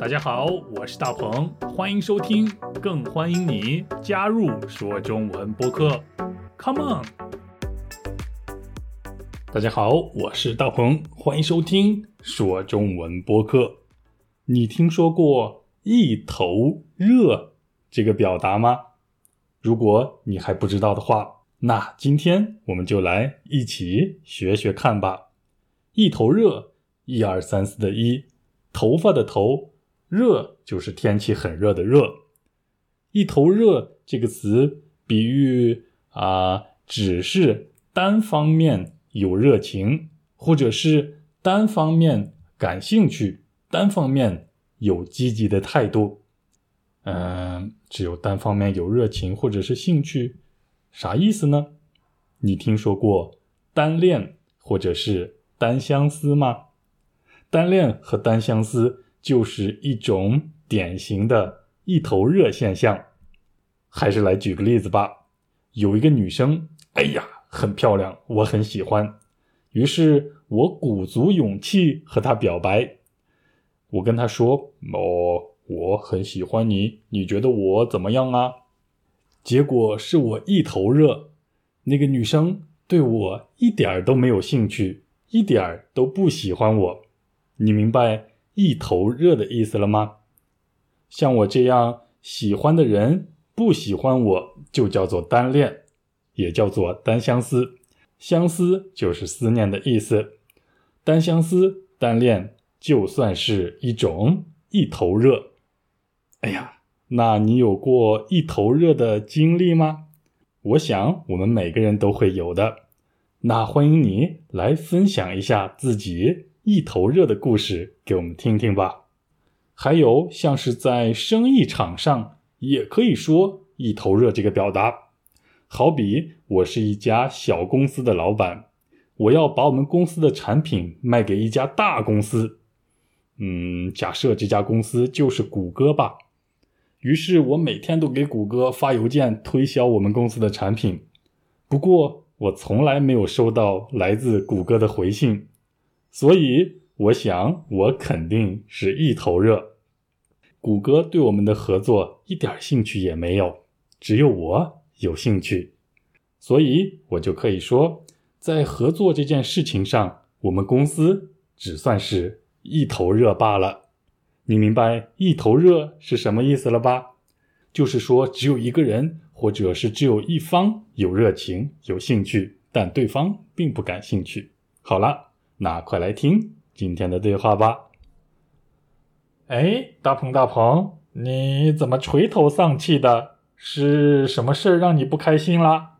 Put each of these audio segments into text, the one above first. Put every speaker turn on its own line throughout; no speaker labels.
大家好，我是大鹏，欢迎收听，更欢迎你加入说中文播客。Come on！大家好，我是大鹏，欢迎收听说中文播客。你听说过“一头热”这个表达吗？如果你还不知道的话，那今天我们就来一起学学看吧。一头热，一二三四的一，头发的头。热就是天气很热的热，一头热这个词比喻啊，只是单方面有热情，或者是单方面感兴趣，单方面有积极的态度。嗯，只有单方面有热情或者是兴趣，啥意思呢？你听说过单恋或者是单相思吗？单恋和单相思。就是一种典型的一头热现象，还是来举个例子吧。有一个女生，哎呀，很漂亮，我很喜欢。于是我鼓足勇气和她表白。我跟她说：“哦，我很喜欢你，你觉得我怎么样啊？”结果是我一头热，那个女生对我一点儿都没有兴趣，一点儿都不喜欢我。你明白？一头热的意思了吗？像我这样喜欢的人不喜欢我，就叫做单恋，也叫做单相思。相思就是思念的意思，单相思、单恋就算是一种一头热。哎呀，那你有过一头热的经历吗？我想我们每个人都会有的。那欢迎你来分享一下自己。一头热的故事给我们听听吧。还有像是在生意场上也可以说“一头热”这个表达。好比我是一家小公司的老板，我要把我们公司的产品卖给一家大公司。嗯，假设这家公司就是谷歌吧。于是我每天都给谷歌发邮件推销我们公司的产品。不过我从来没有收到来自谷歌的回信。所以，我想我肯定是一头热。谷歌对我们的合作一点兴趣也没有，只有我有兴趣，所以我就可以说，在合作这件事情上，我们公司只算是一头热罢了。你明白“一头热”是什么意思了吧？就是说，只有一个人，或者是只有一方有热情、有兴趣，但对方并不感兴趣。好了。那快来听今天的对话吧。哎，大鹏大鹏，你怎么垂头丧气的？是什么事儿让你不开心啦？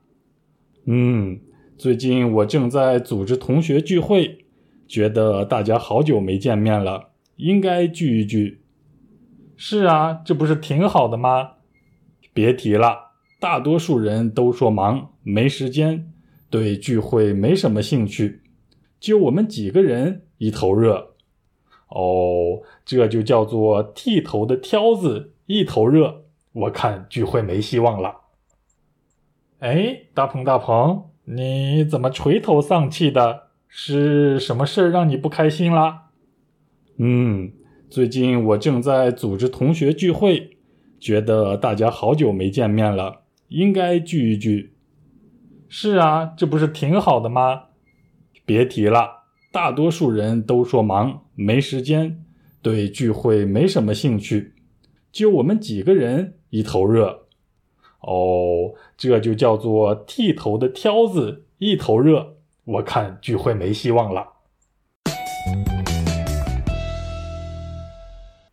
嗯，最近我正在组织同学聚会，觉得大家好久没见面了，应该聚一聚。是啊，这不是挺好的吗？别提了，大多数人都说忙，没时间，对聚会没什么兴趣。就我们几个人一头热，哦，这就叫做剃头的挑子一头热。我看聚会没希望了。哎，大鹏大鹏，你怎么垂头丧气的？是什么事儿让你不开心啦？嗯，最近我正在组织同学聚会，觉得大家好久没见面了，应该聚一聚。是啊，这不是挺好的吗？别提了，大多数人都说忙，没时间，对聚会没什么兴趣。就我们几个人一头热，哦，这就叫做剃头的挑子一头热。我看聚会没希望了。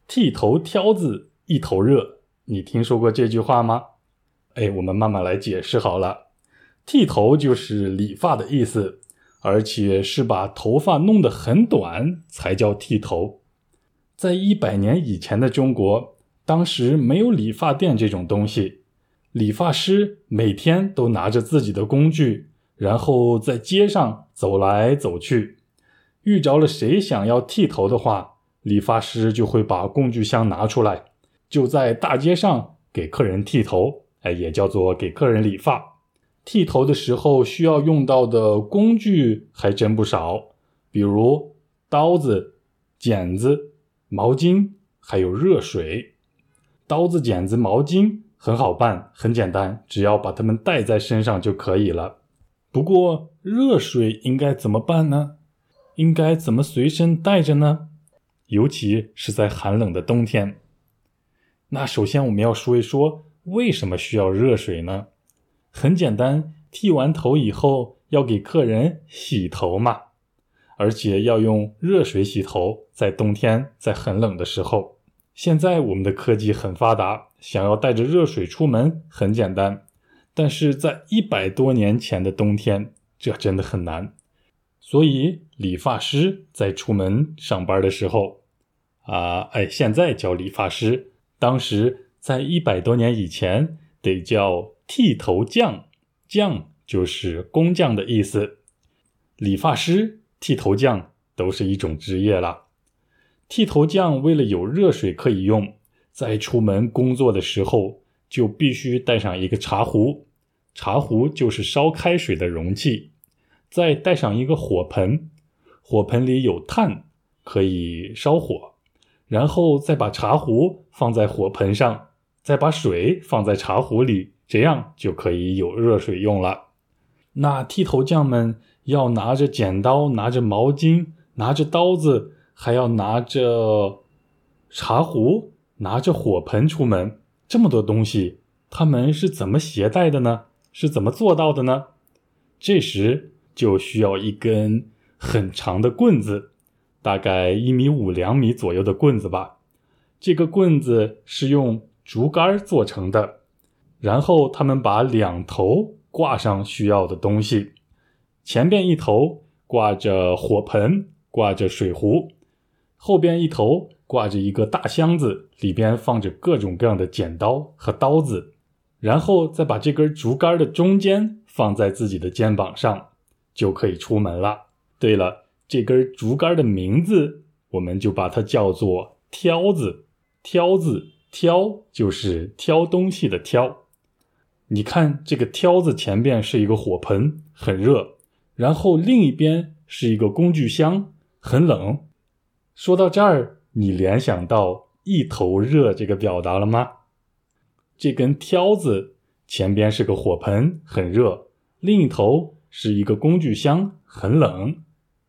剃头挑子一头热，你听说过这句话吗？哎，我们慢慢来解释好了。剃头就是理发的意思。而且是把头发弄得很短才叫剃头。在一百年以前的中国，当时没有理发店这种东西，理发师每天都拿着自己的工具，然后在街上走来走去。遇着了谁想要剃头的话，理发师就会把工具箱拿出来，就在大街上给客人剃头，哎，也叫做给客人理发。剃头的时候需要用到的工具还真不少，比如刀子、剪子、毛巾还有热水。刀子、剪子、毛巾很好办，很简单，只要把它们带在身上就可以了。不过，热水应该怎么办呢？应该怎么随身带着呢？尤其是在寒冷的冬天。那首先我们要说一说为什么需要热水呢？很简单，剃完头以后要给客人洗头嘛，而且要用热水洗头，在冬天，在很冷的时候。现在我们的科技很发达，想要带着热水出门很简单，但是在一百多年前的冬天，这真的很难。所以理发师在出门上班的时候，啊，哎，现在叫理发师，当时在一百多年以前得叫剃头匠，匠就是工匠的意思。理发师、剃头匠都是一种职业了。剃头匠为了有热水可以用，在出门工作的时候就必须带上一个茶壶，茶壶就是烧开水的容器，再带上一个火盆，火盆里有炭可以烧火，然后再把茶壶放在火盆上，再把水放在茶壶里，这样就可以有热水用了。那剃头匠们要拿着剪刀，拿着毛巾，拿着刀子。还要拿着茶壶，拿着火盆出门，这么多东西，他们是怎么携带的呢？是怎么做到的呢？这时就需要一根很长的棍子，大概一米五、两米左右的棍子吧。这个棍子是用竹竿做成的，然后他们把两头挂上需要的东西，前边一头挂着火盆，挂着水壶。后边一头挂着一个大箱子，里边放着各种各样的剪刀和刀子，然后再把这根竹竿的中间放在自己的肩膀上，就可以出门了。对了，这根竹竿的名字，我们就把它叫做挑子。挑子，挑就是挑东西的挑。你看，这个挑子前边是一个火盆，很热，然后另一边是一个工具箱，很冷。说到这儿，你联想到“一头热”这个表达了吗？这根挑子前边是个火盆，很热；另一头是一个工具箱，很冷。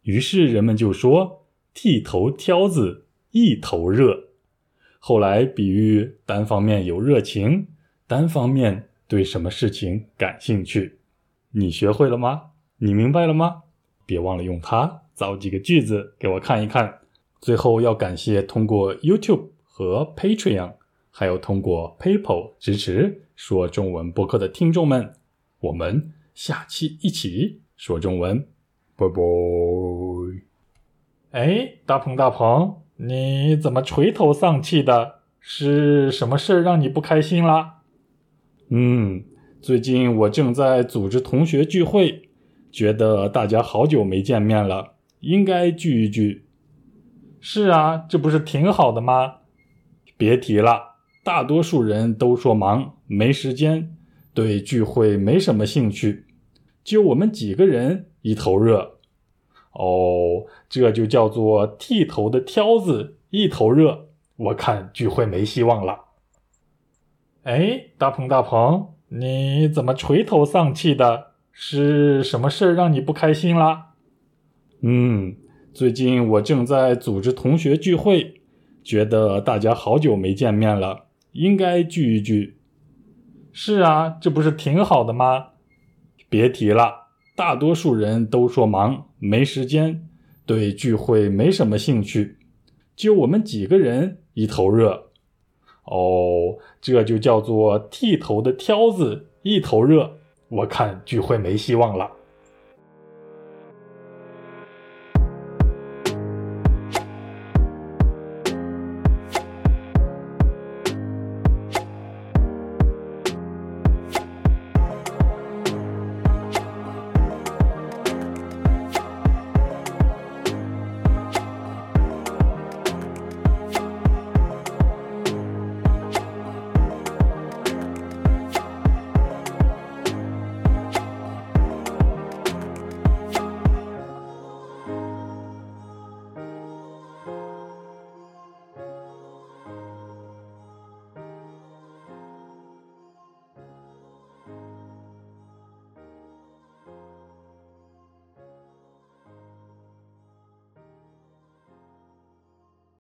于是人们就说：“剃头挑子一头热。”后来比喻单方面有热情，单方面对什么事情感兴趣。你学会了吗？你明白了吗？别忘了用它造几个句子给我看一看。最后要感谢通过 YouTube 和 Patreon，还有通过 PayPal 支持说中文播客的听众们。我们下期一起说中文，拜拜。哎，大鹏大鹏，你怎么垂头丧气的？是什么事让你不开心啦？嗯，最近我正在组织同学聚会，觉得大家好久没见面了，应该聚一聚。是啊，这不是挺好的吗？别提了，大多数人都说忙，没时间，对聚会没什么兴趣，就我们几个人一头热。哦，这就叫做剃头的挑子一头热。我看聚会没希望了。哎，大鹏大鹏，你怎么垂头丧气的？是什么事儿让你不开心啦？嗯。最近我正在组织同学聚会，觉得大家好久没见面了，应该聚一聚。是啊，这不是挺好的吗？别提了，大多数人都说忙，没时间，对聚会没什么兴趣，就我们几个人一头热。哦，这就叫做剃头的挑子一头热。我看聚会没希望了。